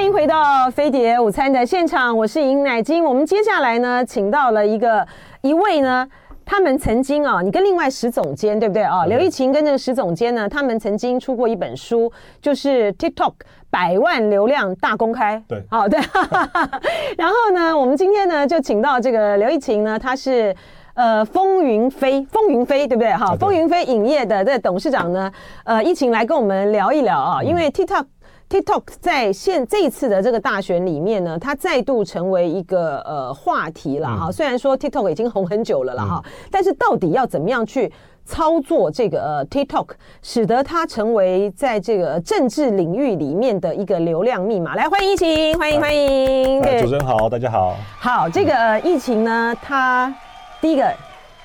欢迎回到飞碟午餐的现场，我是尹乃金。我们接下来呢，请到了一个一位呢，他们曾经啊，你跟另外石总监对不对啊？刘奕勤跟这个石总监呢，他们曾经出过一本书，就是 TikTok 百万流量大公开。对，好对。然后呢，我们今天呢，就请到这个刘奕勤呢，他是呃风云飞风云飞对不对？哈，风云飞影业的这董事长呢，呃，奕勤来跟我们聊一聊啊，因为 TikTok。TikTok 在现这一次的这个大选里面呢，它再度成为一个呃话题了哈。嗯、虽然说 TikTok 已经红很久了了哈，嗯、但是到底要怎么样去操作这个呃 TikTok，使得它成为在这个政治领域里面的一个流量密码？来，欢迎疫情，欢迎欢迎。主持人好，大家好。好，这个 疫情呢，它第一个。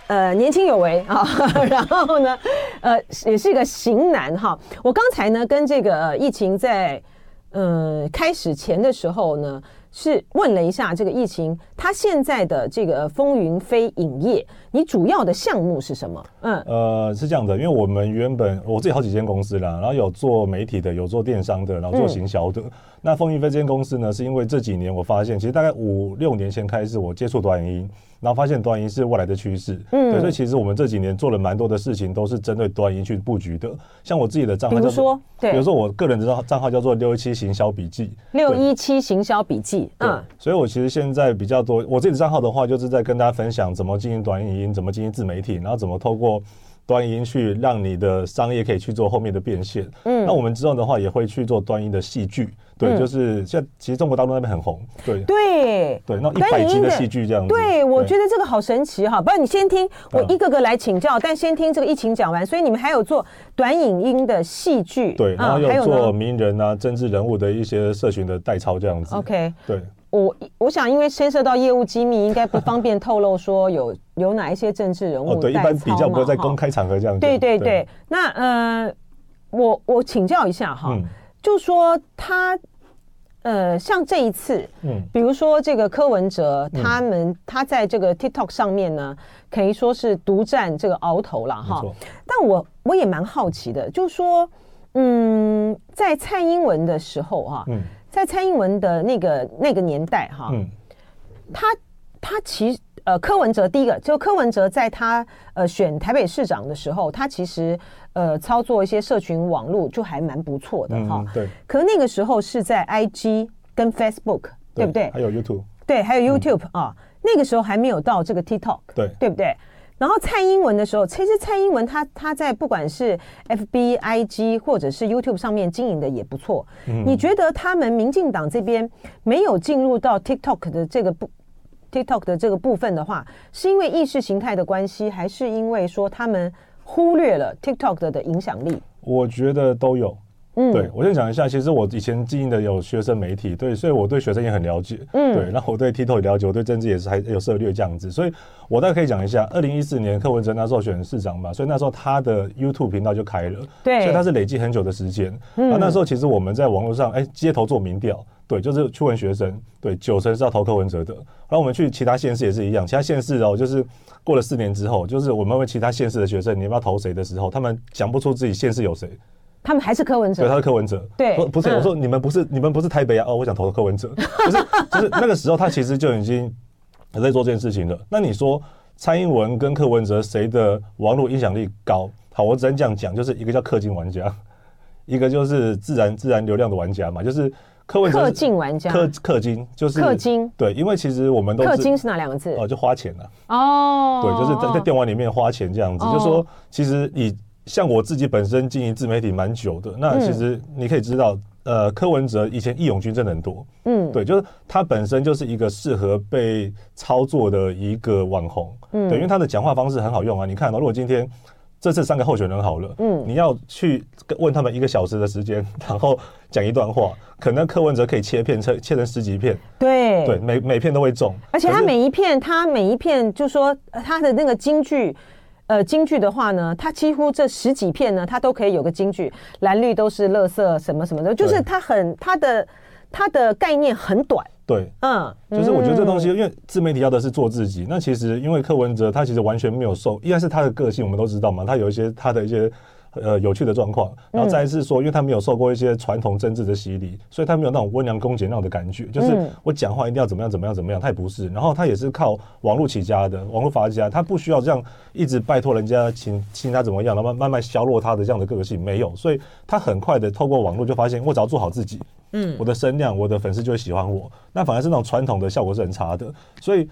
呃，年轻有为啊，然后呢，呃，也是一个型男哈。我刚才呢跟这个疫情在呃开始前的时候呢，是问了一下这个疫情，他现在的这个风云飞影业，你主要的项目是什么？嗯，呃，是这样的，因为我们原本我自己好几间公司啦，然后有做媒体的，有做电商的，然后做行销的。嗯、那风云飞这间公司呢，是因为这几年我发现，其实大概五六年前开始，我接触短影音。然后发现短影音是未来的趋势，嗯，对，所以其实我们这几年做了蛮多的事情，都是针对短影音去布局的。像我自己的账号叫做，对，比如说我个人的账账号叫做六一七行销笔记，六一七行销笔记，嗯，所以我其实现在比较多，我自己的账号的话，就是在跟大家分享怎么经营短影音，怎么经营自媒体，然后怎么透过。端音去让你的商业可以去做后面的变现，嗯，那我们之后的话也会去做短影音的戏剧，对，嗯、就是现在其实中国大陆那边很红，对对对，那一百集的戏剧这样子，对，我觉得这个好神奇哈，不然你先听我一个个来请教，嗯、但先听这个疫情讲完，所以你们还有做短影音的戏剧，对，然后有做名人啊、政治人物的一些社群的代操这样子，OK，对。我我想，因为牵涉到业务机密，应该不方便透露说有有哪一些政治人物、哦。对，一般比较不会在公开场合这样。对对对，对那呃，我我请教一下哈，嗯、就说他呃，像这一次，嗯，比如说这个柯文哲，他们、嗯、他在这个 TikTok 上面呢，可以说是独占这个鳌头了哈。但我我也蛮好奇的，就说嗯，在蔡英文的时候哈，嗯。在蔡英文的那个那个年代，哈，嗯，他他其实呃，柯文哲第一个就柯文哲在他呃选台北市长的时候，他其实呃操作一些社群网络就还蛮不错的哈，对。可那个时候是在 IG 跟 Facebook，对不对？还有 YouTube，对，还有 YouTube 啊，那个时候还没有到这个 TikTok，对，对不对？然后蔡英文的时候，其实蔡英文他他在不管是 FB、IG 或者是 YouTube 上面经营的也不错。嗯，你觉得他们民进党这边没有进入到 TikTok 的这个部 TikTok 的这个部分的话，是因为意识形态的关系，还是因为说他们忽略了 TikTok 的的影响力？我觉得都有。嗯，对，我先讲一下，其实我以前经营的有学生媒体，对，所以我对学生也很了解，嗯，对，然后我对 TikTok 也了解，我对政治也是还有涉略这样子，所以我大概可以讲一下，二零一四年柯文哲那时候选市长嘛，所以那时候他的 YouTube 频道就开了，对，所以他是累积很久的时间，嗯，那那时候其实我们在网络上，哎，街头做民调，对，就是去问学生，对，九成是要投柯文哲的，然后我们去其他县市也是一样，其他县市哦，就是过了四年之后，就是我们问其他县市的学生，你要不要投谁的时候，他们讲不出自己县市有谁。他们还是柯文哲，对，他是柯文哲，对，不不是，我说你们不是，你们不是台北啊，哦，我想投柯文哲，就是就是那个时候他其实就已经在做这件事情了。那你说蔡英文跟柯文哲谁的网络影响力高？好，我只能这样讲，就是一个叫氪金玩家，一个就是自然自然流量的玩家嘛，就是柯文哲氪金玩家，氪氪金就是氪金，对，因为其实我们都氪金是哪两个字？哦，就花钱了，哦，对，就是在在电玩里面花钱这样子，就说其实你。像我自己本身经营自媒体蛮久的，那其实你可以知道，嗯、呃，柯文哲以前义勇军真的很多，嗯，对，就是他本身就是一个适合被操作的一个网红，嗯，对，因为他的讲话方式很好用啊。你看到，如果今天这次三个候选人好了，嗯，你要去问他们一个小时的时间，然后讲一段话，可能柯文哲可以切片，切切成十几片，对，对，每每片都会中，而且他每一片，他每一片，就说他的那个京剧。呃，京剧的话呢，它几乎这十几片呢，它都可以有个京剧，蓝绿都是垃圾，什么什么的，就是它很它的它的概念很短。对，嗯，就是我觉得这东西，因为自媒体要的是做自己。那其实因为柯文哲他其实完全没有受，应该是他的个性，我们都知道嘛，他有一些他的一些呃有趣的状况。然后再是说，因为他没有受过一些传统政治的洗礼，所以他没有那种温良恭俭让的感觉，就是我讲话一定要怎么样怎么样怎么样，他也不是。然后他也是靠网络起家的，网络发家，他不需要这样一直拜托人家请请他怎么样，然后慢慢削弱他的这样的个性，没有。所以他很快的透过网络就发现，我只要做好自己，嗯，我的声量，我的粉丝就会喜欢我。那反而是那种传统的效果是很差的，所以。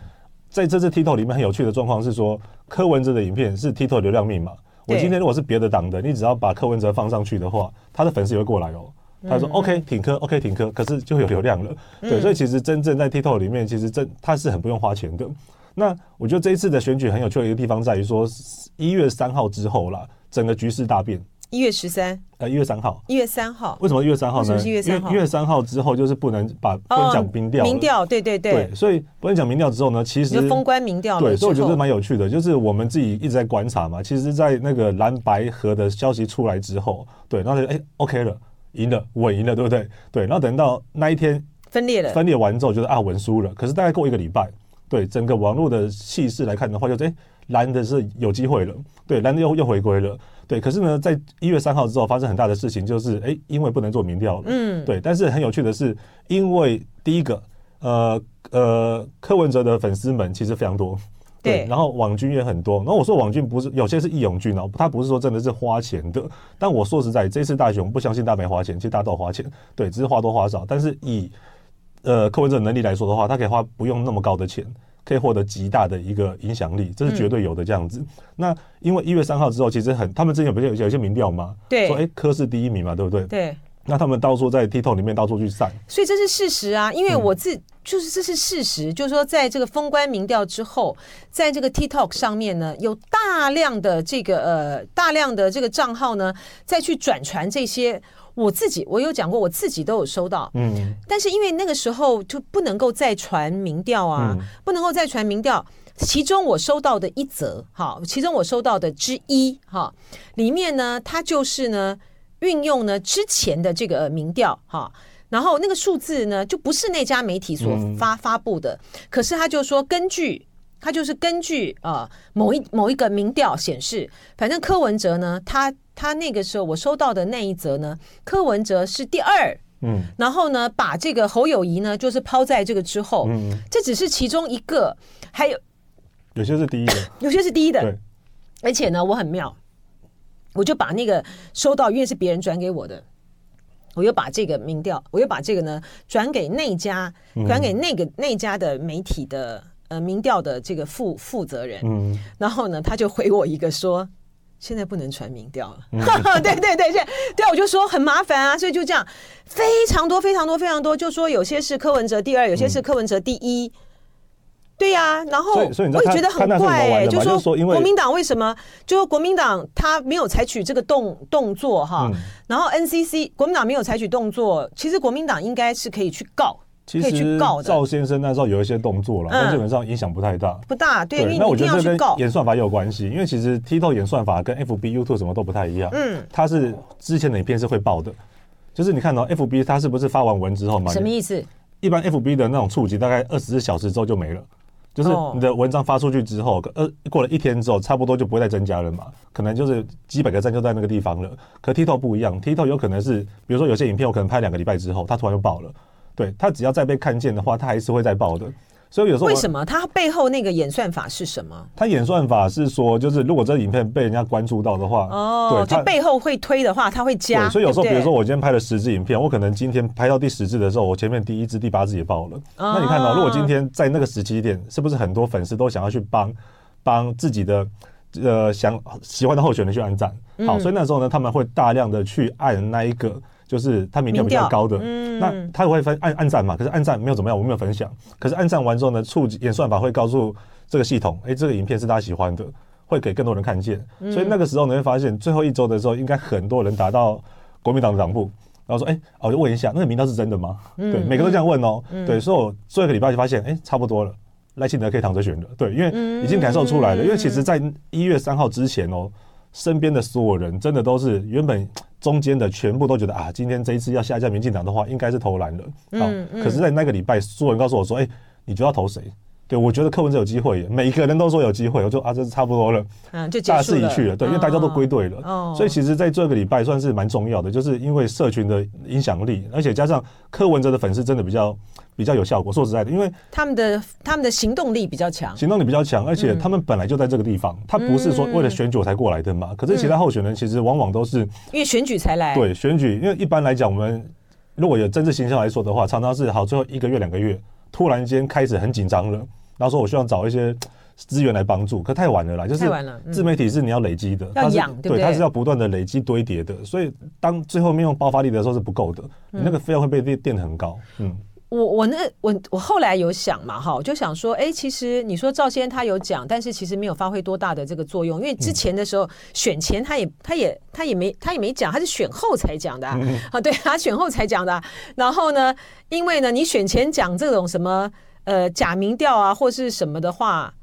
在这次 TikTok 里面很有趣的状况是说，柯文哲的影片是 TikTok 流量密码。我今天如果是别的党的，你只要把柯文哲放上去的话，他的粉丝也会过来哦。他说 OK 挺科，OK 挺科，可是就有流量了。对，所以其实真正在 TikTok 里面，其实真他是很不用花钱的。那我觉得这一次的选举很有趣的一个地方在于说，一月三号之后啦，整个局势大变。一月十三，呃，一月三号，一月三号，为什么一月三号呢？因为一月三号之后就是不能把不能讲民调，民调，对对对，对，所以不能讲民调之后呢，其实封关民调，对，所以我觉得蛮有趣的，就是我们自己一直在观察嘛。其实，在那个蓝白河的消息出来之后，对，然后就哎，OK 了，赢了，稳赢了，对不对？对，然后等到那一天分裂了，分裂完之后就是啊，稳输了。可是大概过一个礼拜，对整个网络的气势来看的话，就是哎，蓝的是有机会了，对，蓝的又又回归了。对，可是呢，在一月三号之后发生很大的事情，就是哎，因为不能做民调了。嗯，对。但是很有趣的是，因为第一个，呃呃，柯文哲的粉丝们其实非常多，对，然后网军也很多。然后我说网军不是有些是义勇军哦，他不是说真的是花钱的。但我说实在，这次大选不相信大家没花钱，其实大家都有花钱，对，只是花多花少。但是以呃柯文哲能力来说的话，他可以花不用那么高的钱。可以获得极大的一个影响力，这是绝对有的这样子。嗯、那因为一月三号之后，其实很，他们之前不是有有一些民调吗？对，说哎，科是第一名嘛，对不对？对。那他们到处在 TikTok 里面到处去散，所以这是事实啊。因为我自、嗯、就是这是事实，就是说在这个封关民调之后，在这个 TikTok 上面呢，有大量的这个呃大量的这个账号呢，再去转传这些。我自己我有讲过，我自己都有收到，嗯，但是因为那个时候就不能够再传民调啊，嗯、不能够再传民调。其中我收到的一则，哈，其中我收到的之一，哈，里面呢，它就是呢，运用呢之前的这个民调，哈，然后那个数字呢，就不是那家媒体所发发布的，可是他就说根据，他就是根据呃某一某一个民调显示，反正柯文哲呢，他。他那个时候我收到的那一则呢，柯文哲是第二，嗯，然后呢，把这个侯友谊呢，就是抛在这个之后，嗯，这只是其中一个，还有有些是第一的，有些是第一的，对，而且呢，我很妙，我就把那个收到，因为是别人转给我的，我又把这个民调，我又把这个呢转给那家，转给那个那家的媒体的呃民调的这个负负责人，嗯，然后呢，他就回我一个说。现在不能传民调了，对对对，现在对啊，我就说很麻烦啊，所以就这样，非常多非常多非常多，就说有些是柯文哲第二，有些是柯文哲第一，对呀，然后我也觉得很怪哎，就说国民党为什么？就说国民党他没有采取这个动动作哈，然后 NCC 国民党没有采取动作，其实国民党应该是可以去告。其实赵先生那时候有一些动作了，但基本上影响不太大，不大。对，那我觉得这跟演算法也有关系，因为其实 TikTok 演算法跟 FB、YouTube 什么都不太一样。嗯，它是之前的影片是会爆的，就是你看到 FB 它是不是发完文之后嘛？什么意思？一般 FB 的那种触及大概二十四小时之后就没了，就是你的文章发出去之后，呃，过了一天之后，差不多就不会再增加了嘛，可能就是几百个赞就在那个地方了。可 TikTok 不一样，TikTok 有可能是，比如说有些影片我可能拍两个礼拜之后，它突然就爆了。对，他只要再被看见的话，他还是会再爆的。所以有时候为什么他背后那个演算法是什么？他演算法是说，就是如果这个影片被人家关注到的话，哦，对，就背后会推的话，他会加。所以有时候，比如说我今天拍了十支影片，我可能今天拍到第十支的时候，我前面第一支、第八支也爆了。那你看到，如果今天在那个时期点，是不是很多粉丝都想要去帮帮自己的呃想喜欢的候选人去按赞？好，所以那时候呢，他们会大量的去按那一个。就是他民调比较高的，嗯、那他会分按按赞嘛？可是按赞没有怎么样，我没有分享。可是按赞完之后呢，触及演算法会告诉这个系统，哎、欸，这个影片是大家喜欢的，会给更多人看见。嗯、所以那个时候你会发现，最后一周的时候，应该很多人达到国民党的党部，然后说，哎、欸，我就问一下，那个民调是真的吗？嗯、对，每个都这样问哦、对，所以我最后一个礼拜就发现，哎、欸，差不多了，赖清德可以躺着选了。对，因为已经感受出来了。因为其实在一月三号之前哦、喔，身边的所有人真的都是原本。中间的全部都觉得啊，今天这一次要下架民进党的话，应该是投蓝了。好，可是，在那个礼拜，所有人告诉我说：“哎，你觉得要投谁？”对，我觉得柯文哲有机会，每一个人都说有机会，我就啊，这是差不多了，嗯，就大势已去了，对，因为大家都归队了，哦，所以其实在这个礼拜算是蛮重要的，就是因为社群的影响力，而且加上柯文哲的粉丝真的比较比较有效果。说实在的，因为他们的他们的行动力比较强，行动力比较强，而且他们本来就在这个地方，他不是说为了选举才过来的嘛。可是其他候选人其实往往都是因为选举才来，对，选举，因为一般来讲，我们如果有政治形象来说的话，常常是好最后一个月两个月，突然间开始很紧张了。然后说，我希望找一些资源来帮助，可太晚了啦。就是自媒体是你要累积的，要养，对，它是要不断的累积堆叠的。所以当最后面用爆发力的时候是不够的，你那个费用会被垫垫得很高。嗯，我我那我我后来有想嘛，哈，我就想说，哎，其实你说赵先他有讲，但是其实没有发挥多大的这个作用，因为之前的时候选前他也他也他也没他也没讲，他是选后才讲的啊，对，他选后才讲的。然后呢，因为呢，你选前讲这种什么。呃，假民调啊，或是什么的话，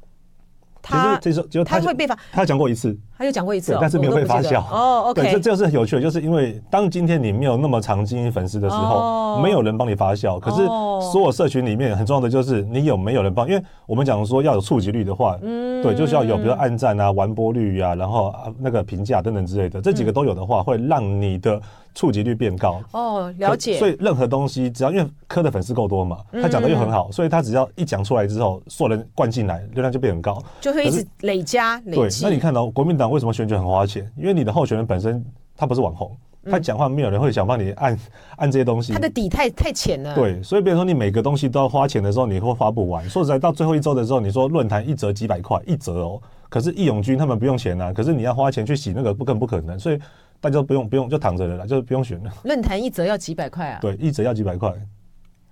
他这时候就他会被罚，他讲过一次，他就讲过一次，但是没有被发酵。哦，OK，对，这这是很有趣的，就是因为当今天你没有那么长经营粉丝的时候，没有人帮你发酵。可是所有社群里面很重要的就是你有没有人帮，因为我们讲说要有触及率的话，嗯，对，就是要有比如按赞啊、完播率啊，然后那个评价等等之类的，这几个都有的话，会让你的。触及率变高哦，了解。所以任何东西，只要因为柯的粉丝够多嘛，他讲的又很好，所以他只要一讲出来之后，所有人灌进来，流量就变很高，就会一直累加累积。对，那你看到国民党为什么选举很花钱？因为你的候选人本身他不是网红，他讲话没有人会想帮你按按这些东西，他的底太太浅了。对，所以比如说你每个东西都要花钱的时候，你会花不完。说实在，到最后一周的时候，你说论坛一折几百块，一折哦，可是义勇军他们不用钱啊，可是你要花钱去洗那个，不更不可能，所以。大家都不用不用就躺着了啦，就是不用选了。论坛一折要几百块啊？对，一折要几百块。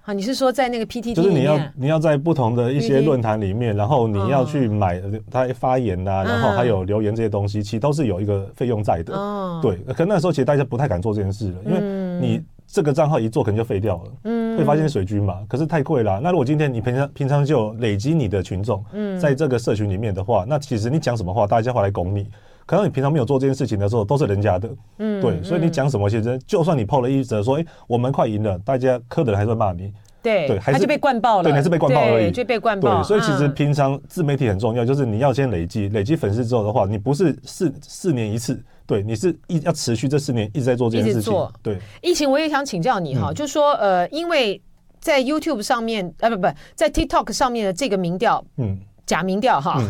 好，你是说在那个 PTT 就是你要你要在不同的一些论坛里面，然后你要去买他发言呐、啊，然后还有留言这些东西，其实都是有一个费用在的。哦，对，可那时候其实大家不太敢做这件事了，因为你这个账号一做可能就废掉了，嗯，会发现水军嘛。可是太贵了。那如果今天你平常平常就累积你的群众，嗯，在这个社群里面的话，那其实你讲什么话，大家会来拱你。可能你平常没有做这件事情的时候，都是人家的，嗯，对，所以你讲什么，其实就算你 PO 了一则说，哎，我们快赢了，大家磕的人还是会骂你，对，对，还是被灌爆了，对，还是被灌爆而已，就被灌爆。对，所以其实平常自媒体很重要，就是你要先累积，累积粉丝之后的话，你不是四四年一次，对，你是一要持续这四年一直在做这件事情。对，疫情，我也想请教你哈，就说呃，因为在 YouTube 上面，呃，不不，在 TikTok 上面的这个民调，嗯，假民调哈，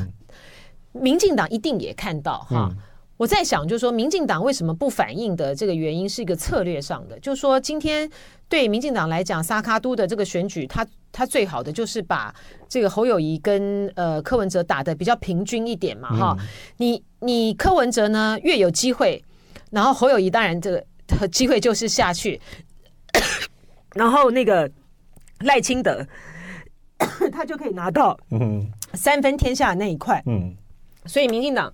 民进党一定也看到哈。我在想，就是说，民进党为什么不反应的这个原因是一个策略上的，就是说，今天对民进党来讲，萨卡都的这个选举，他他最好的就是把这个侯友谊跟呃柯文哲打的比较平均一点嘛，哈、嗯，你你柯文哲呢越有机会，然后侯友谊当然这个机会就是下去，然后那个赖清德 他就可以拿到三分天下那一块，嗯，所以民进党。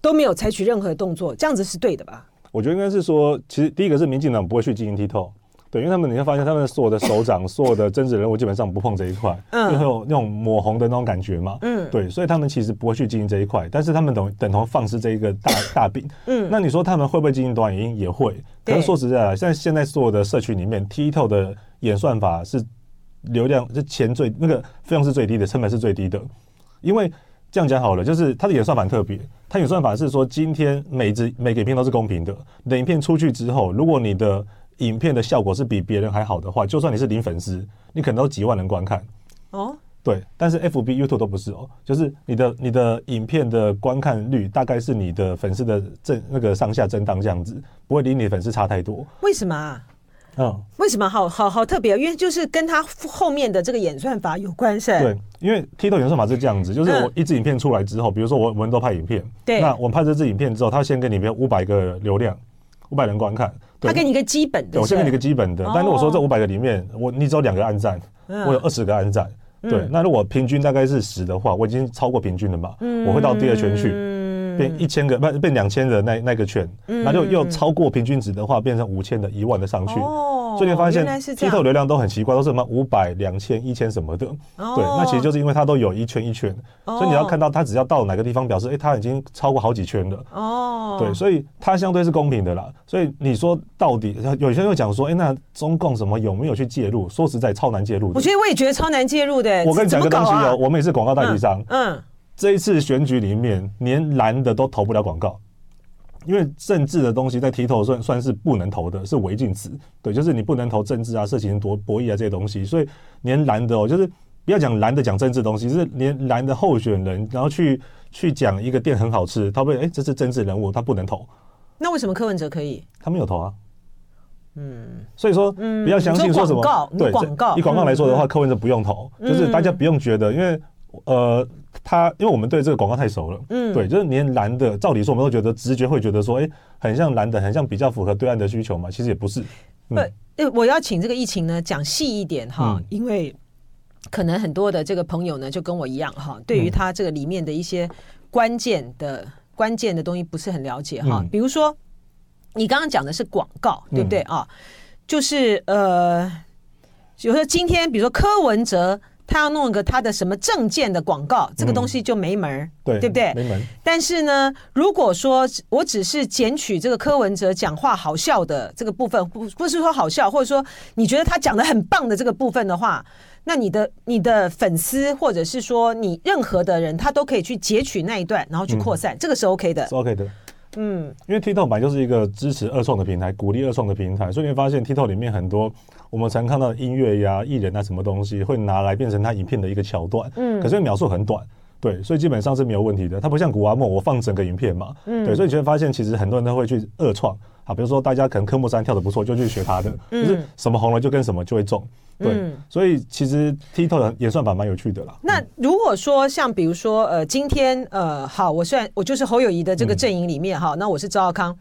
都没有采取任何动作，这样子是对的吧？我觉得应该是说，其实第一个是民进党不会去经营 TikTok，对，因为他们你会发现，他们所有的首长、所有的政治人物基本上不碰这一块，嗯，因为有那种抹红的那种感觉嘛，嗯，对，所以他们其实不会去经营这一块，但是他们等等同放肆这一个大 大饼，嗯，那你说他们会不会经营短影音？也会，可是说实在的，现在现在所有的社群里面，TikTok 的演算法是流量是钱最那个费用是最低的，成本是最低的，因为。这样讲好了，就是它的演算法很特别。它演算法是说，今天每支每个影片都是公平的。你的影片出去之后，如果你的影片的效果是比别人还好的话，就算你是零粉丝，你可能都几万人观看。哦，对。但是 FB、YouTube 都不是哦，就是你的你的影片的观看率大概是你的粉丝的正那个上下震荡这样子，不会离你的粉丝差太多。为什么啊？嗯，为什么好好好特别？因为就是跟他后面的这个演算法有关系。对，因为 TikTok 演算法是这样子，就是我一支影片出来之后，比如说我我们都拍影片，对，那我们拍这支影片之后，他先给你别五百个流量，五百人观看，他给你一个基本的，我先给你一个基本的。但如果说这五百个里面，我你只有两个按赞，我有二十个按赞，对，那如果平均大概是十的话，我已经超过平均了嘛，我会到第二圈去。变一千个，不变两千的那那个圈，那就又超过平均值的话，变成五千的、一万的上去。哦，所以你发现 TikTok 流量都很奇怪，都是什么五百、两千、一千什么的。哦、对，那其实就是因为它都有一圈一圈，哦、所以你要看到它只要到哪个地方，表示哎，它、欸、已经超过好几圈了。哦，对，所以它相对是公平的啦。所以你说到底，有些人会讲说，哎、欸，那中共什么有没有去介入？说实在，超难介入。我觉得我也觉得超难介入的。我跟你讲个东西哦、我们也是广告代理商。嗯。嗯这一次选举里面，连蓝的都投不了广告，因为政治的东西在 TikTok 算算是不能投的，是违禁词。对，就是你不能投政治啊、色情博博弈啊这些东西。所以连蓝的哦，就是不要讲蓝的讲政治东西，就是连蓝的候选人，然后去去讲一个店很好吃，他会哎，这是政治人物，他不能投。那为什么柯文哲可以？他没有投啊。嗯，所以说不要相信说什么对广告。以广告来说的话，嗯、柯文哲不用投，嗯、就是大家不用觉得，因为呃。他因为我们对这个广告太熟了，嗯，对，就是连蓝的，照理说我们都觉得直觉会觉得说，哎、欸，很像蓝的，很像比较符合对岸的需求嘛，其实也不是。不、嗯，我要请这个疫情呢讲细一点哈，嗯、因为可能很多的这个朋友呢就跟我一样哈，对于他这个里面的一些关键的、嗯、关键的东西不是很了解哈，嗯、比如说你刚刚讲的是广告，对不对啊？嗯、就是呃，比如说今天，比如说柯文哲。他要弄一个他的什么证件的广告，这个东西就没门儿，对对不对？没门。但是呢，如果说我只是捡取这个柯文哲讲话好笑的这个部分，不不是说好笑，或者说你觉得他讲的很棒的这个部分的话，那你的你的粉丝或者是说你任何的人，他都可以去截取那一段，然后去扩散，这个是 OK 的，是 OK 的。嗯，因为 TikTok 本来就是一个支持二创的平台，鼓励二创的平台，所以你会发现 TikTok 里面很多我们常看到音乐呀、艺人啊什么东西，会拿来变成他影片的一个桥段。嗯，可是描述很短，对，所以基本上是没有问题的。它不像古阿莫，我放整个影片嘛。嗯，对，所以你就会发现，其实很多人都会去二创。啊，比如说大家可能科目三跳的不错，就去学他的，嗯就是什么红了就跟什么就会中。对，嗯、所以其实 TikTok 的演算法蛮有趣的啦。那如果说像比如说呃，今天呃，好，我虽然我就是侯友宜的这个阵营里面哈，嗯、那我是赵少康，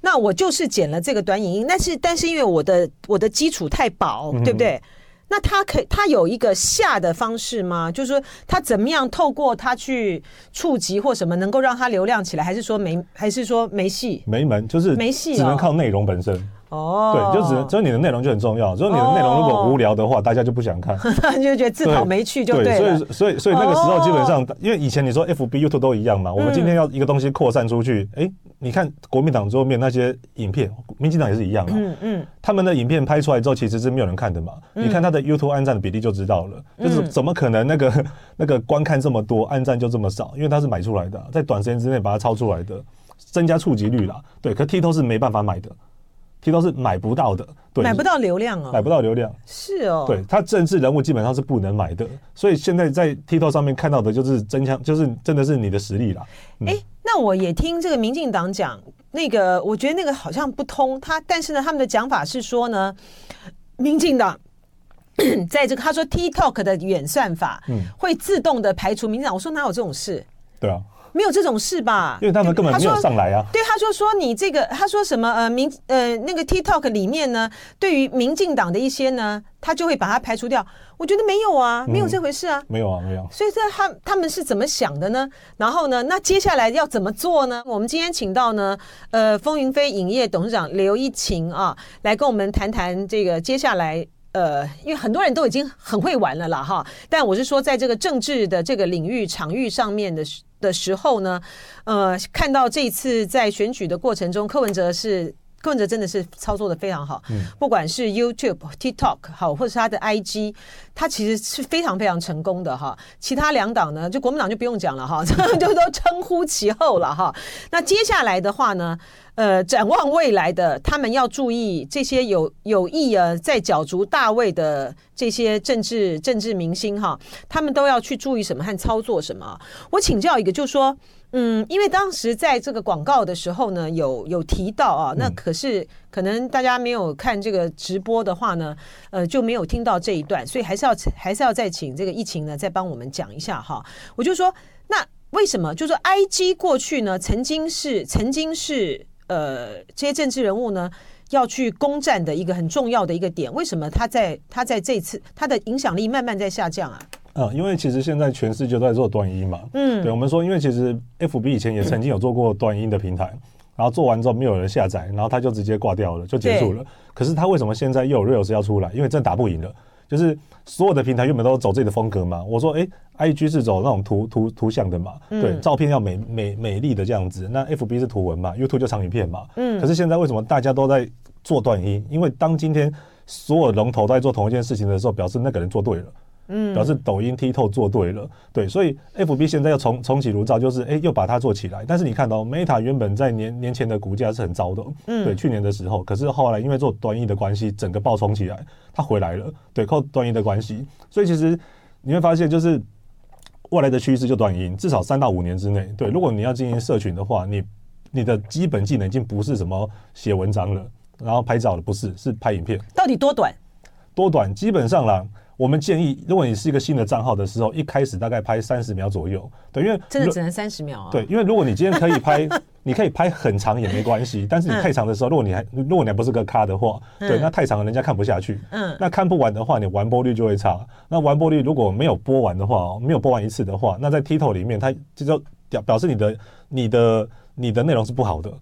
那我就是剪了这个短影音，但是但是因为我的我的基础太薄，对不对？嗯那他可以，他有一个下的方式吗？就是说，他怎么样透过他去触及或什么，能够让他流量起来？还是说没？还是说没戏？没门，就是没戏，只能靠内容本身。哦，对，就只能，所以你的内容就很重要。所以你的内容如果无聊的话，大家就不想看，就觉得自讨没趣，就对。所以，所以，所以那个时候基本上，因为以前你说 FB、YouTube 都一样嘛，我们今天要一个东西扩散出去，哎，你看国民党桌面那些影片，民进党也是一样嘛。嗯嗯，他们的影片拍出来之后，其实是没有人看的嘛。你看他的 YouTube 按赞的比例就知道了，就是怎么可能那个 那个观看这么多，按赞就这么少？因为他是买出来的，在短时间之内把它抄出来的，增加触及率啦。对，可 TikTok 是没办法买的。都是买不到的，对，买不到流量哦，买不到流量，是哦，对，他政治人物基本上是不能买的，所以现在在 TikTok 上面看到的就是真枪，就是真的是你的实力啦。哎、那我也听这个民进党讲，那个我觉得那个好像不通，他但是呢，他们的讲法是说呢，民进党在这个他说 TikTok 的演算法，嗯，会自动的排除民进党，我说哪有这种事？对啊。没有这种事吧？因为他们根本没有上来啊。对，他说说你这个，他说什么呃民呃那个 TikTok 里面呢，对于民进党的一些呢，他就会把它排除掉。我觉得没有啊，没有这回事啊，嗯、没有啊，没有。所以这他他们是怎么想的呢？然后呢，那接下来要怎么做呢？我们今天请到呢，呃，风云飞影业董事长刘一晴啊，来跟我们谈谈这个接下来。呃，因为很多人都已经很会玩了啦，哈。但我是说，在这个政治的这个领域场域上面的的时候呢，呃，看到这一次在选举的过程中，柯文哲是柯文哲真的是操作的非常好，嗯，不管是 YouTube、TikTok 好，或者是他的 IG，他其实是非常非常成功的哈。其他两党呢，就国民党就不用讲了哈，就都称呼其后了哈。那接下来的话呢？呃，展望未来的，他们要注意这些有有意啊，在角逐大位的这些政治政治明星哈，他们都要去注意什么和操作什么。我请教一个，就是说，嗯，因为当时在这个广告的时候呢，有有提到啊，那可是可能大家没有看这个直播的话呢，呃，就没有听到这一段，所以还是要还是要再请这个疫情呢，再帮我们讲一下哈。我就说，那为什么？就是说 IG 过去呢，曾经是曾经是。呃，这些政治人物呢，要去攻占的一个很重要的一个点，为什么他在他在这次他的影响力慢慢在下降啊？啊，因为其实现在全世界都在做短音嘛。嗯，对，我们说，因为其实 FB 以前也曾经有做过短音的平台，嗯、然后做完之后没有人下载，然后它就直接挂掉了，就结束了。可是它为什么现在又有 Reels 要出来？因为真的打不赢了。就是所有的平台原本都走自己的风格嘛。我说，哎、欸、，IG 是走那种图图图像的嘛，嗯、对，照片要美美美丽的这样子。那 FB 是图文嘛，YouTube 就长影片嘛。嗯。可是现在为什么大家都在做短音？因为当今天所有龙头都在做同一件事情的时候，表示那个人做对了。嗯，表示抖音 TikTok 做对了，对，所以 FB 现在又重重启炉灶，就是哎、欸，又把它做起来。但是你看到 Meta 原本在年年前的股价是很糟的，嗯，对，去年的时候，可是后来因为做短音的关系，整个爆冲起来，它回来了，对，靠短音的关系，所以其实你会发现，就是未来的趋势就短音，至少三到五年之内，对，如果你要经营社群的话，你你的基本技能已经不是什么写文章了，然后拍照了，不是，是拍影片。到底多短？多短？基本上啦。我们建议，如果你是一个新的账号的时候，一开始大概拍三十秒左右，对，因为真的只能三十秒啊。对，因为如果你今天可以拍，你可以拍很长也没关系，但是你太长的时候，如果你还如果你还不是个咖的话，对，那太长了人家看不下去。嗯，那看不完的话，你完播率就会差。那完播率如果没有播完的话，没有播完一次的话，那在 TikTok 里面，它就表表示你的你的你的内容是不好的。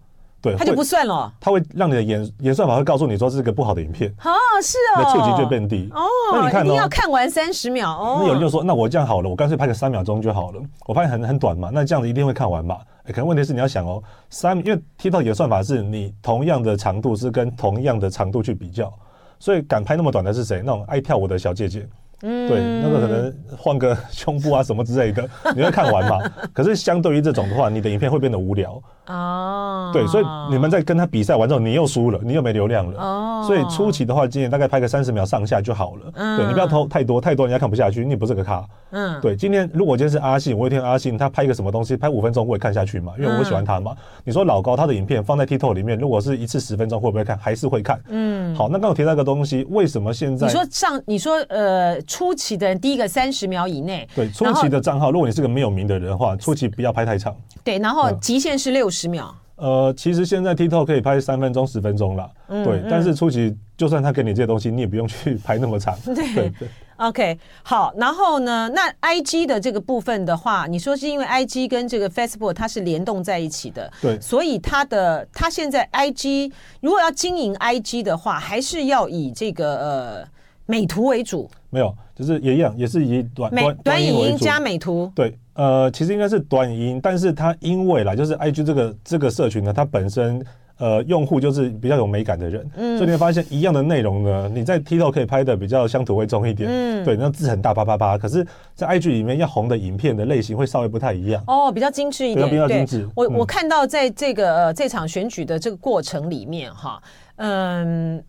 对，它就不算了。它会让你的演演算法会告诉你说这是个不好的影片。哦，是哦。那触及就变低。哦。那你看，一定要看完三十秒哦。那有人就说，那我这样好了，我干脆拍个三秒钟就好了。我发现很很短嘛，那这样子一定会看完嘛。哎，可能问题是你要想哦，三，因为 TikTok 的算法是你同样的长度是跟同样的长度去比较，所以敢拍那么短的是谁？那种爱跳舞的小姐姐。嗯，对，那个可能换个胸部啊什么之类的，你会看完嘛？可是相对于这种的话，你的影片会变得无聊。哦，对，所以你们在跟他比赛完之后，你又输了，你又没流量了。哦，所以初期的话，今天大概拍个三十秒上下就好了。嗯，对，你不要投太多，太多人家看不下去，你也不是个咖。嗯，对，今天如果今天是阿信，我一天阿信他拍一个什么东西，拍五分钟我也看下去嘛，因为我喜欢他嘛。你说老高他的影片放在 TikTok 里面，如果是一次十分钟会不会看？还是会看。嗯，好，那刚刚提到一个东西，为什么现在你说上你说呃初期的第一个三十秒以内，对，初期的账号，如果你是个没有名的人的话，初期不要拍太长。对，然后极限是六十秒。呃，其实现在 TikTok 可以拍三分钟、十分钟了，嗯、对。但是初期，就算他给你这些东西，你也不用去拍那么长。对 对。对对 OK，好。然后呢，那 IG 的这个部分的话，你说是因为 IG 跟这个 Facebook 它是联动在一起的，对。所以它的它现在 IG 如果要经营 IG 的话，还是要以这个呃美图为主。没有，就是也一样，也是以短短短影音加美图。对。呃，其实应该是短影音，但是它因为啦，就是 IG 这个这个社群呢，它本身呃用户就是比较有美感的人，嗯，所以你会发现一样的内容呢，你在 TikTok 可以拍的比较乡土味重一点，嗯，对，那字很大啪啪啪，可是，在 IG 里面要红的影片的类型会稍微不太一样，哦，比较精致一点，比较精致。我我看到在这个呃这场选举的这个过程里面哈，嗯，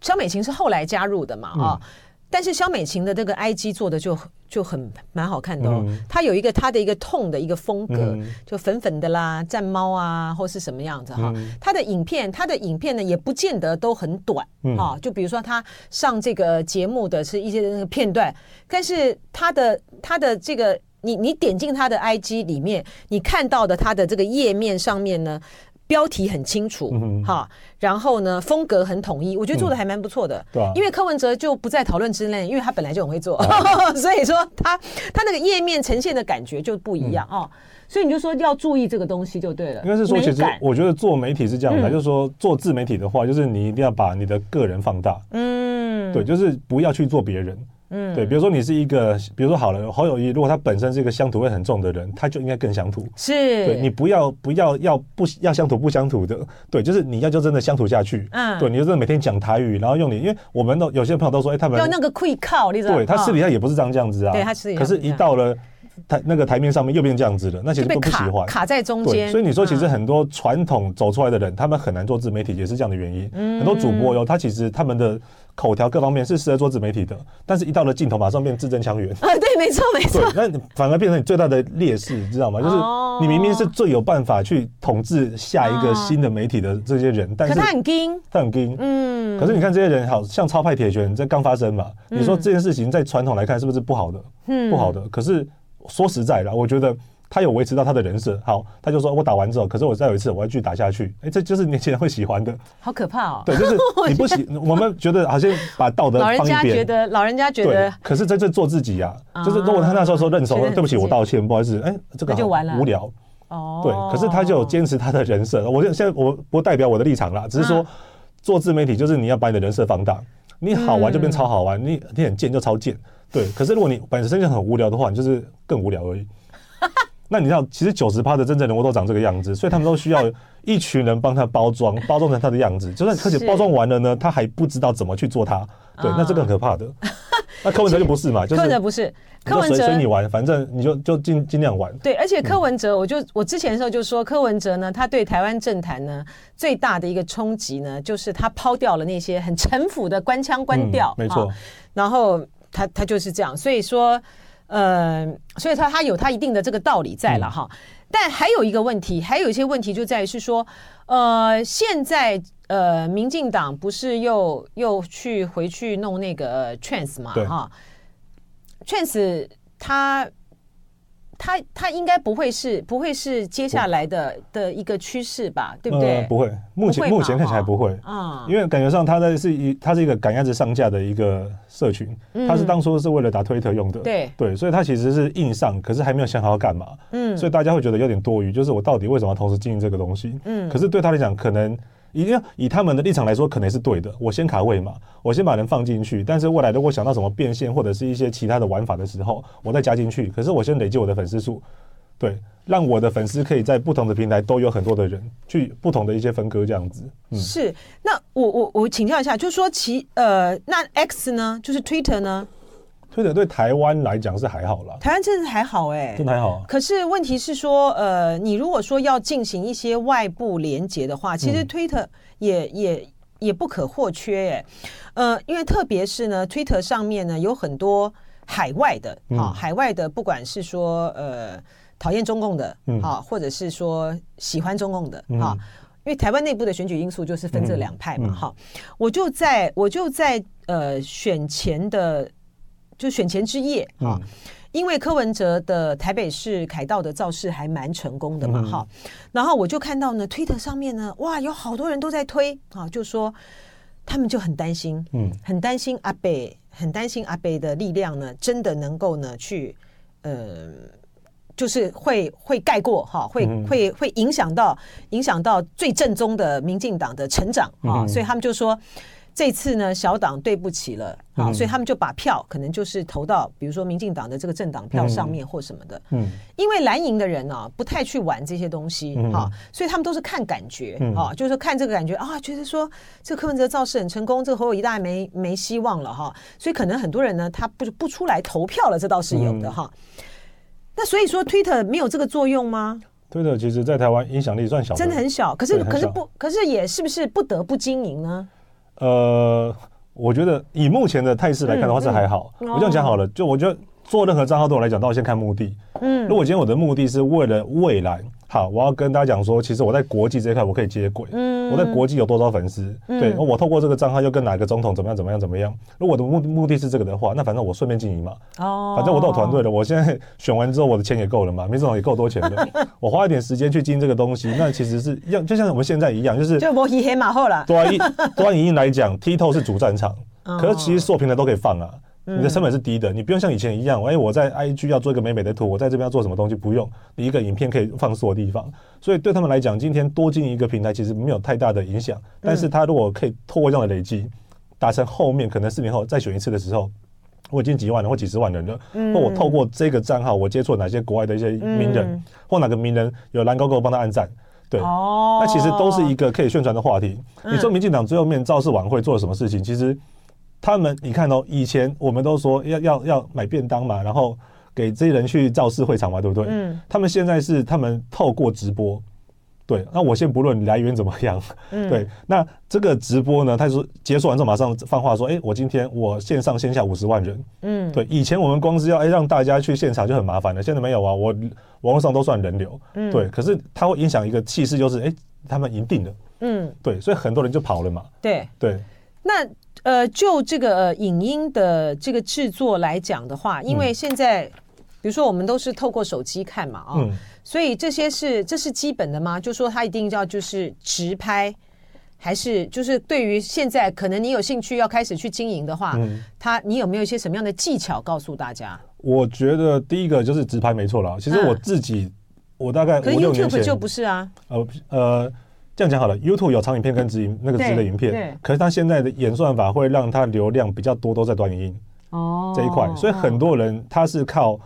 肖美琴是后来加入的嘛，啊。但是肖美琴的这个 IG 做的就就很蛮好看的哦，她有一个她的一个痛的一个风格，就粉粉的啦，战猫啊，或是什么样子哈。她的影片，她的影片呢也不见得都很短啊，就比如说她上这个节目的是一些那个片段，但是她的她的这个你你点进她的 IG 里面，你看到的她的这个页面上面呢。标题很清楚，哈，然后呢，风格很统一，我觉得做的还蛮不错的。对，因为柯文哲就不在讨论之内，因为他本来就很会做，所以说他他那个页面呈现的感觉就不一样哦。所以你就说要注意这个东西就对了。应该是说，其实我觉得做媒体是这样的，就是说做自媒体的话，就是你一定要把你的个人放大。嗯，对，就是不要去做别人。嗯，对，比如说你是一个，比如说好了，侯友谊，如果他本身是一个乡土味很重的人，他就应该更乡土。是，对，你不要不要要不要乡土不乡土的，对，就是你要就真的乡土下去。嗯，对，你就真的每天讲台语，然后用你，因为我们都有些朋友都说，哎，他们要那个会靠，你知道吗？对，他私底下也不是这样这样子啊。对，他私底下，可是一到了台那个台面上面又变这样子了，那其实都不喜欢，卡在中间。所以你说，其实很多传统走出来的人，他们很难做自媒体，也是这样的原因。嗯，很多主播哟，他其实他们的。口条各方面是适合做自媒体的，但是一到了镜头，马上变字正腔圆。啊，对，没错，没错。那你反而变成你最大的劣势，你知道吗？就是你明明是最有办法去统治下一个新的媒体的这些人，但是他很硬，他很硬。嗯。可是你看这些人，好像超派铁拳，这刚发生嘛？你说这件事情在传统来看是不是不好的？嗯，不好的。可是说实在的，我觉得。他有维持到他的人设，好，他就说我打完之后，可是我再有一次，我要继续打下去，哎、欸，这就是年轻人会喜欢的，好可怕哦。对，就是 你不喜，我们觉得好像把道德老人家觉得，老人家觉得，可是在这做自己呀、啊，啊、就是如果他那时候说认怂，对不起，我道歉，不好意思，哎、欸，这个就完了，无聊。哦，对，可是他就有坚持他的人设。我就现在我不代表我的立场啦，只是说、啊、做自媒体就是你要把你的人设放大，你好玩就变超好玩，嗯、你你很贱就超贱。对，可是如果你本身就很无聊的话，你就是更无聊而已。那你知道，其实九十趴的真正人物都长这个样子，所以他们都需要一群人帮他包装，包装成他的样子。就算而且包装完了呢，他还不知道怎么去做他。对，那这个很可怕的。那柯文哲就不是嘛？就是柯文哲不是，柯文哲随你玩，反正你就就尽尽量玩。对，而且柯文哲，我就我之前的时候就说，柯文哲呢，他对台湾政坛呢最大的一个冲击呢，就是他抛掉了那些很陈腐的官腔官调，没错。然后他他就是这样，所以说。呃，所以他他有他一定的这个道理在了哈，嗯、但还有一个问题，还有一些问题就在于是说，呃，现在呃，民进党不是又又去回去弄那个 trans 嘛哈，trans 他。它它应该不会是不会是接下来的的一个趋势吧，对不对？不会，目前目前看起来不会啊，因为感觉上它的是一它是一个赶鸭子上架的一个社群，它是当初是为了打推特用的，对对，所以它其实是硬上，可是还没有想好要干嘛，嗯，所以大家会觉得有点多余，就是我到底为什么要同时经营这个东西？嗯，可是对他来讲，可能。一定要以他们的立场来说，可能是对的。我先卡位嘛，我先把人放进去。但是未来如果想到什么变现或者是一些其他的玩法的时候，我再加进去。可是我先累积我的粉丝数，对，让我的粉丝可以在不同的平台都有很多的人去不同的一些分割这样子。嗯、是。那我我我请教一下，就是说其呃，那 X 呢，就是 Twitter 呢？？Twitter 对台湾来讲是还好啦，台湾真的还好哎、欸，真的还好、啊。可是问题是说，呃，你如果说要进行一些外部连接的话，其实推特也、嗯、也也不可或缺哎、欸，呃，因为特别是呢，，Twitter 上面呢有很多海外的啊，海外的不管是说呃讨厌中共的啊，嗯、或者是说喜欢中共的啊，嗯、因为台湾内部的选举因素就是分这两派嘛，哈、嗯。嗯，我就在我就在呃选前的。就选前之夜哈，因为柯文哲的台北市凯道的造势还蛮成功的嘛哈，然后我就看到呢，推特上面呢，哇，有好多人都在推啊，就说他们就很担心，嗯，很担心阿北，很担心阿北的力量呢，真的能够呢去，呃，就是会会盖过哈，会会会影响到影响到最正宗的民进党的成长啊，所以他们就说。这次呢，小党对不起了啊，所以他们就把票可能就是投到，比如说民进党的这个政党票上面或什么的。嗯，因为蓝营的人呢，不太去玩这些东西哈，所以他们都是看感觉啊，就是看这个感觉啊，觉得说这个柯文哲造势很成功，这个侯友宜大概没没希望了哈，所以可能很多人呢，他不不出来投票了，这倒是有的哈。那所以说，Twitter 没有这个作用吗？Twitter 其实在台湾影响力算小，真的很小，可是可是不，可是也是不是不得不经营呢？呃，我觉得以目前的态势来看的话是还好。嗯嗯、我这样讲好了，就我觉得做任何账号对我来讲都要先看目的。嗯，如果今天我的目的是为了未来。好，我要跟大家讲说，其实我在国际这一块我可以接轨。嗯，我在国际有多少粉丝？嗯、对，我透过这个账号又跟哪个总统怎么样怎么样怎么样？如果我的目目的是这个的话，那反正我顺便经营嘛。哦，反正我都有团队了，我现在选完之后我的钱也够了嘛，民进党也够多钱的。我花一点时间去经营这个东西，那其实是要就像我们现在一样，就是就摸黑黑马后了。对啊，端影音来讲，TikTok 是主战场，哦、可是其实所有平台都可以放啊。你的成本是低的，你不用像以前一样，哎，我在 IG 要做一个美美的图，我在这边要做什么东西不用，你一个影片可以放所有地方，所以对他们来讲，今天多经营一个平台其实没有太大的影响。但是他如果可以透过这样的累积，达成后面可能四年后再选一次的时候，我已经几万人或几十万人了，或我透过这个账号，我接触哪些国外的一些名人，或哪个名人有蓝勾勾帮他按赞，对，那其实都是一个可以宣传的话题。你说民进党最后面造势晚会做了什么事情？其实。他们，你看哦，以前我们都说要要要买便当嘛，然后给这些人去造势会场嘛，对不对？嗯。他们现在是他们透过直播，对。那我先不论你来源怎么样，嗯。对。那这个直播呢，他说结束完之后马上放话说，哎，我今天我线上线下五十万人，嗯。对。以前我们光是要哎让大家去现场就很麻烦了，现在没有啊，我网络上都算人流，嗯。对。可是它会影响一个气势，就是哎，他们赢定了，嗯。对。所以很多人就跑了嘛。对对。那。呃，就这个呃影音的这个制作来讲的话，因为现在，比如说我们都是透过手机看嘛，啊，嗯，所以这些是这是基本的吗？就说他一定要就是直拍，还是就是对于现在可能你有兴趣要开始去经营的话，嗯，他你有没有一些什么样的技巧告诉大家？我觉得第一个就是直拍没错了。其实我自己我大概五六年前就不是啊。呃呃，这样讲好了，YouTube 有长影片跟直影那个直的影片，可是它现在的演算法会让它流量比较多都在短影音哦。这一块，所以很多人他是靠。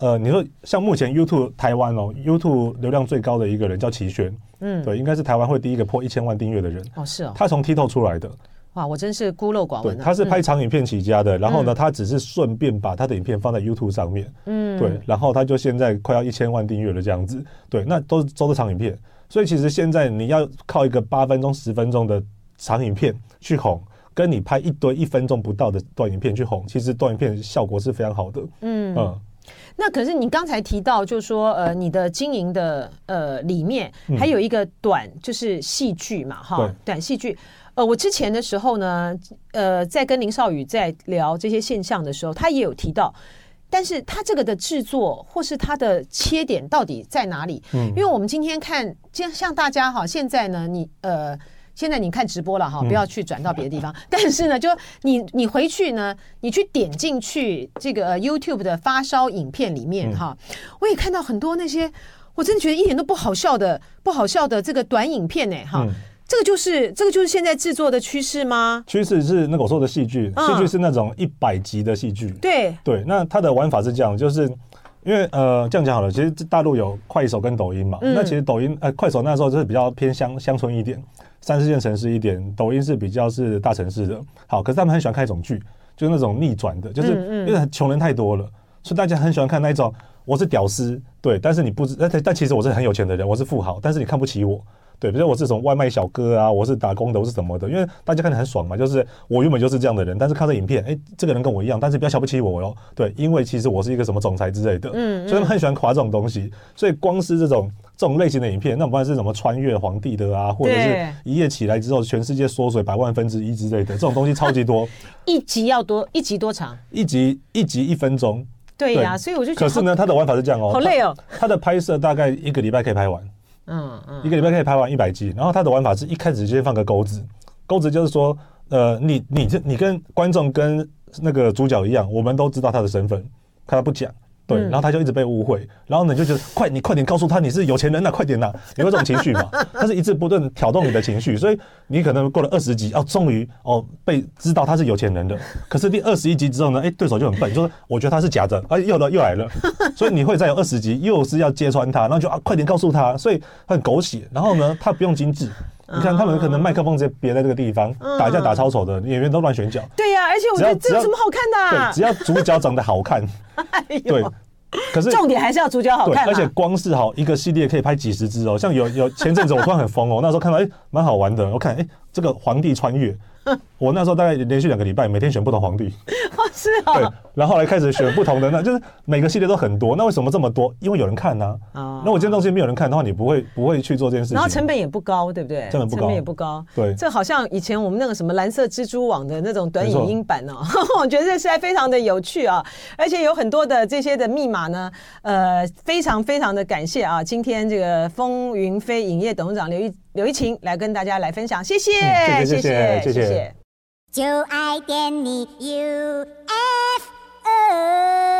呃，你说像目前 YouTube 台湾哦，YouTube 流量最高的一个人叫齐轩，嗯，对，应该是台湾会第一个破一千万订阅的人。哦，是哦，他从 TikTok 出来的，哇，我真是孤陋寡闻。对，他是拍长影片起家的，嗯、然后呢，他只是顺便把他的影片放在 YouTube 上面，嗯，对，然后他就现在快要一千万订阅了这样子，对，那都是都是长影片，所以其实现在你要靠一个八分钟、十分钟的长影片去红，跟你拍一堆一分钟不到的短影片去红，其实短影片效果是非常好的，嗯嗯。那可是你刚才提到，就是说，呃，你的经营的呃里面还有一个短，就是戏剧嘛，哈、嗯，短戏剧。呃，我之前的时候呢，呃，在跟林少宇在聊这些现象的时候，他也有提到，但是它这个的制作或是它的切点到底在哪里？嗯，因为我们今天看，像像大家哈，现在呢，你呃。现在你看直播了哈，不要去转到别的地方。嗯、但是呢，就你你回去呢，你去点进去这个 YouTube 的发烧影片里面哈，嗯、我也看到很多那些，我真的觉得一点都不好笑的不好笑的这个短影片呢哈。嗯、这个就是这个就是现在制作的趋势吗？趋势是那个我说的戏剧，戏剧是那种一百集的戏剧。嗯、对对，那它的玩法是这样，就是。因为呃这样讲好了，其实大陆有快手跟抖音嘛，嗯、那其实抖音呃快手那时候就是比较偏乡乡村一点，三四线城市一点，抖音是比较是大城市的。好，可是他们很喜欢看一种剧，就是那种逆转的，就是因为穷人太多了，所以大家很喜欢看那一种我是屌丝，对，但是你不知但但其实我是很有钱的人，我是富豪，但是你看不起我。对，比如我是从外卖小哥啊，我是打工的，我是什么的？因为大家看得很爽嘛，就是我原本就是这样的人，但是看这影片，哎，这个人跟我一样，但是不要瞧不起我哟。对，因为其实我是一个什么总裁之类的，嗯，嗯，所以他们很喜欢夸这种东西。所以光是这种这种类型的影片，那不管是什么穿越皇帝的啊，或者是一夜起来之后全世界缩水百万分之一之类的，这种东西超级多。一集要多？一集多长？一集一集一分钟。对呀、啊，所以我就觉得。可是呢，他的玩法是这样哦，好累哦。他的拍摄大概一个礼拜可以拍完。嗯嗯，一个礼拜可以拍完一百集，然后他的玩法是一开始先放个钩子，钩子就是说，呃，你你这你跟观众跟那个主角一样，我们都知道他的身份，看他不讲。对，然后他就一直被误会，然后呢，你就觉得快，你快点告诉他你是有钱人呐，快点呐，有这种情绪嘛？他是一直不断挑动你的情绪，所以你可能过了二十集，哦，终于哦被知道他是有钱人的。可是第二十一集之后呢，哎，对手就很笨，就说我觉得他是假的，哎，又了又来了，所以你会再有二十集，又是要揭穿他，然后就啊，快点告诉他，所以很狗血。然后呢，他不用精致。你看他们可能麦克风直接别在这个地方，打架打超丑的演员都乱选角。对呀，而且我觉得这有什么好看的？对，只要主角长得好看，对。可是重点还是要主角好看，而且光是好一个系列可以拍几十支哦。像有有前阵子我突然很疯哦，那时候看到哎蛮好玩的，我看哎这个皇帝穿越。我那时候大概连续两个礼拜，每天选不同皇帝。哦，是啊。对，然后后来开始选不同的，那就是每个系列都很多。那为什么这么多？因为有人看呢。啊。那我这件东西没有人看的话，你不会不会去做这件事情。然后成本也不高，对不对？成本不高。成本也不高。对。这好像以前我们那个什么蓝色蜘蛛网的那种短影音版哦，我觉得这实在非常的有趣啊，而且有很多的这些的密码呢，呃，非常非常的感谢啊，今天这个风云飞影业董事长刘一刘一晴来跟大家来分享，谢谢，谢谢，谢谢，谢谢。就爱点你 UFO。U, F, o